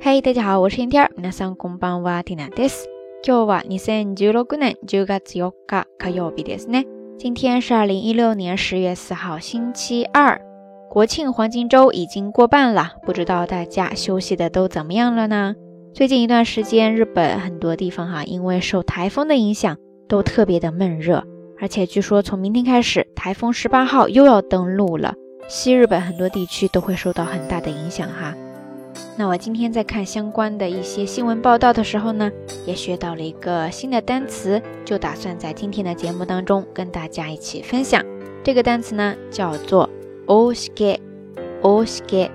嘿，大家好，我是天天。皆さんこんばんは、ティナです。今日は二千十六年十月四日火曜日ですね。今天是二零一六年十月四号，星期二。国庆黄金周已经过半了，不知道大家休息的都怎么样了呢？最近一段时间，日本很多地方哈，因为受台风的影响，都特别的闷热。而且据说从明天开始，台风十八号又要登陆了，西日本很多地区都会受到很大的影响哈。 那我今天在看相关的一些新闻报道的时候呢，也学到了一个新的单词，就打算在今天的节目当中跟大家一起分享。这个单词呢叫做 o s k e o s k e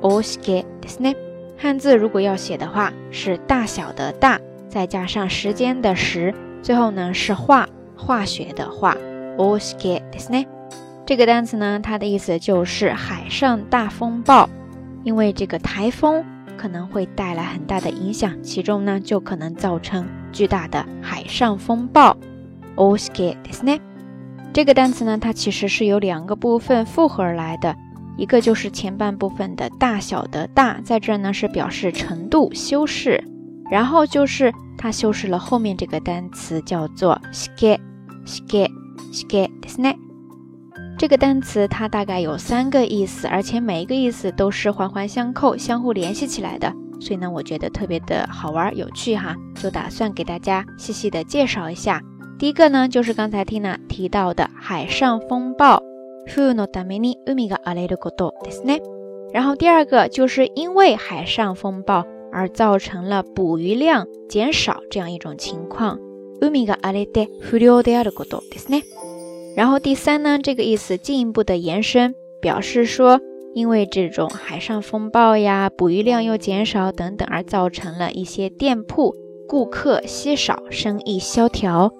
o s k e ですね。汉字如果要写的话，是大小的大，再加上时间的时，最后呢是化化学的化 o s k e ですね。这个单词呢，它的意思就是海上大风暴。 因为这个台风可能会带来很大的影响，其中呢就可能造成巨大的海上风暴。o s k e ですね。这个单词呢，它其实是由两个部分复合而来的，一个就是前半部分的大小的大，在这呢是表示程度修饰，然后就是它修饰了后面这个单词叫做 ske ske ske ですね。 这个单词它大概有三个意思，而且每一个意思都是环环相扣、相互联系起来的，所以呢，我觉得特别的好玩有趣哈，就打算给大家细细的介绍一下。第一个呢，就是刚才 Tina 提到的海上风暴，然后第二个就是因为海上风暴而造成了捕鱼量减少这样一种情况。然后第三呢，这个意思进一步的延伸，表示说，因为这种海上风暴呀，捕鱼量又减少等等，而造成了一些店铺顾客稀少，生意萧条。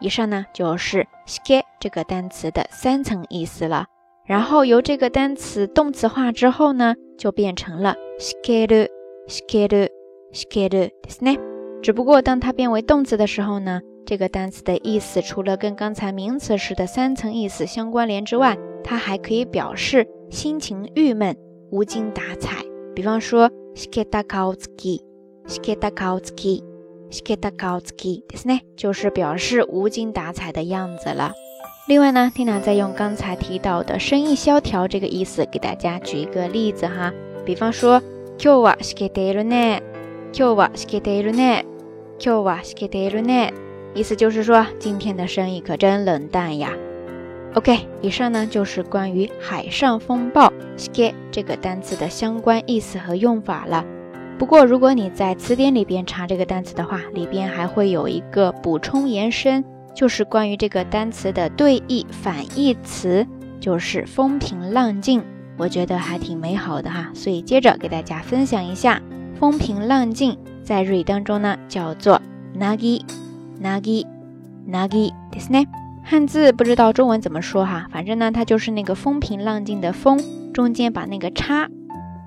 以上呢就是 ske 这个单词的三层意思了。然后由这个单词动词化之后呢，就变成了 skeru，skeru，skeru，ですね。只不过当它变为动词的时候呢。 这个单词的意思除了跟刚才名词时的三层意思相关联之外，它还可以表示心情郁闷、无精打采。比方说，sketa kautsuki，sketa kautsuki，sketa kautsuki，ですね，就是表示无精打采的样子了。另外呢，Tina 再用刚才提到的生意萧条这个意思给大家举一个例子哈。比方说，今日はしけているね。今日はしけているね。今日はしけているね。 意思就是说，今天的生意可真冷淡呀。OK，以上呢就是关于海上风暴 “ske” 这个单词的相关意思和用法了。不过，如果你在词典里边查这个单词的话，里边还会有一个补充延伸，就是关于这个单词的对义反义词，就是风平浪静。我觉得还挺美好的哈，所以接着给大家分享一下，风平浪静在日语当中呢叫做 “nagi”。nagi nagi ですね。汉字不知道中文怎么说哈，反正呢，它就是那个风平浪静的风，中间把那个叉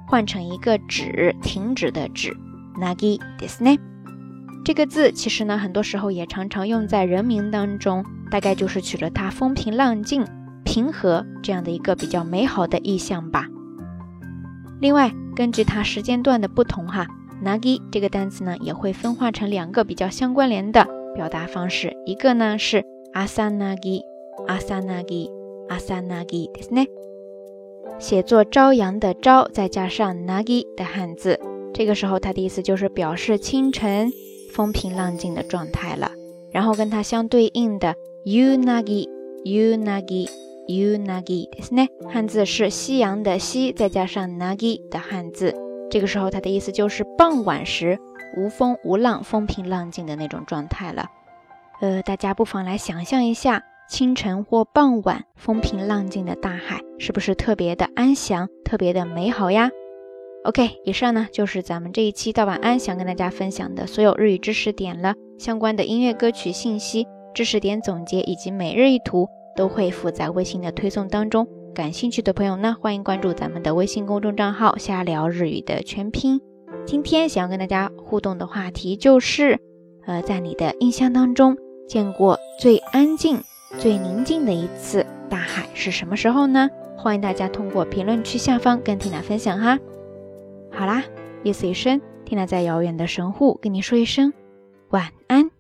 换成一个止，停止的止。nagi ですね。这个字其实呢，很多时候也常常用在人名当中，大概就是取了它风平浪静、平和这样的一个比较美好的意象吧。另外，根据它时间段的不同哈，nagi 这个单词呢，也会分化成两个比较相关联的。 表达方式，一个呢是阿萨纳吉，阿萨纳吉，阿萨纳吉，ですね。写作朝阳的朝，再加上 nagi 的汉字，这个时候它的意思就是表示清晨风平浪静的状态了。然后跟它相对应的 u nagi，u nagi，u nagi，ですね。汉字是夕阳的夕，再加上 nagi 的汉字，这个时候它的意思就是傍晚时。 无风无浪、风平浪静的那种状态了。呃，大家不妨来想象一下，清晨或傍晚风平浪静的大海，是不是特别的安详、特别的美好呀？OK，以上呢就是咱们这一期到晚安想跟大家分享的所有日语知识点了。相关的音乐歌曲信息、知识点总结以及每日一图都会附在微信的推送当中。感兴趣的朋友呢，欢迎关注咱们的微信公众账号“瞎聊日语”的全拼。今天想要跟大家互动的话题就是，呃，在你的印象当中见过最安静、最宁静的一次大海是什么时候呢？欢迎大家通过评论区下方跟缇娜分享哈。好啦，夜色已深，缇娜在遥远的神户跟你说一声晚安。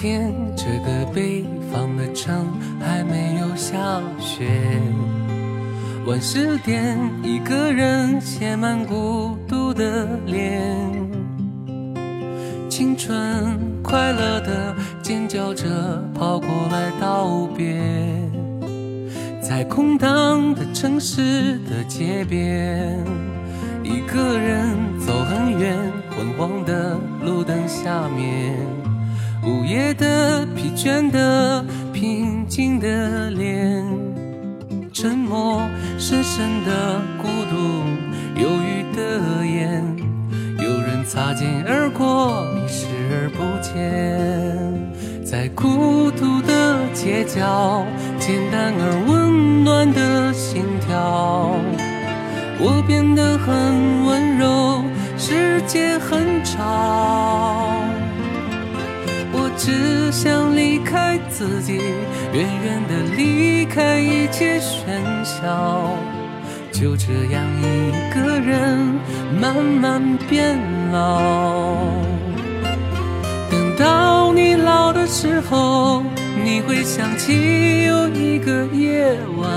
天，这个北方的城还没有下雪。晚十点，一个人写满孤独的脸，青春快乐的尖叫着跑过来道别，在空荡的城市的街边，一个人走很远，昏黄的路灯下面。午夜的疲倦的平静的脸，沉默深深的孤独，忧郁的眼，有人擦肩而过，你视而不见，在孤独的街角，简单而温暖的心跳，我变得很温柔，世界很吵。想离开自己，远远的离开一切喧嚣，就这样一个人慢慢变老。等到你老的时候，你会想起有一个夜晚，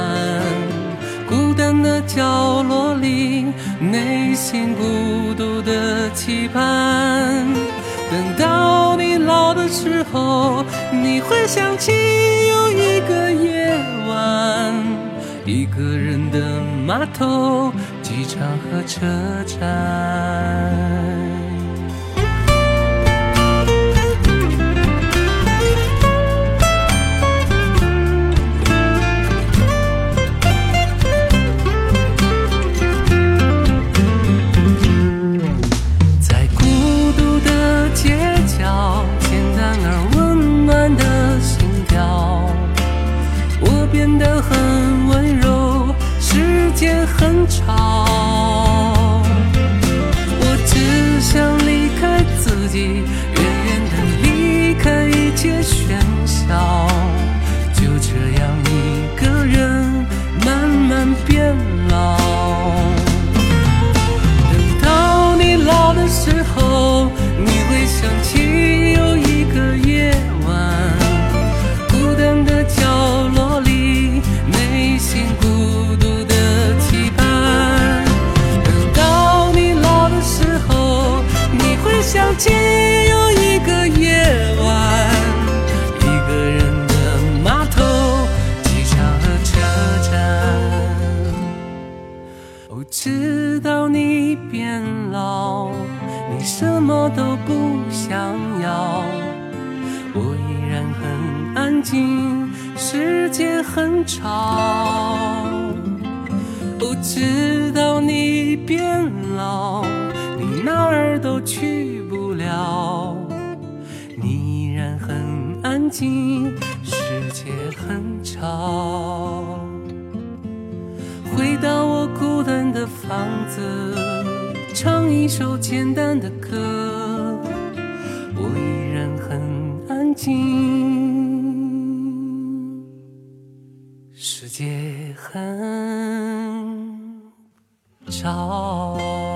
孤单的角落里，内心孤独的期盼。等到你老的时候，你会想起有一个夜晚，一个人的码头、机场和车站。时间很吵，不知道你变老，你哪儿都去不了，你依然很安静，世界很吵。回到我孤单的房子，唱一首简单的歌，我依然很安静。很吵。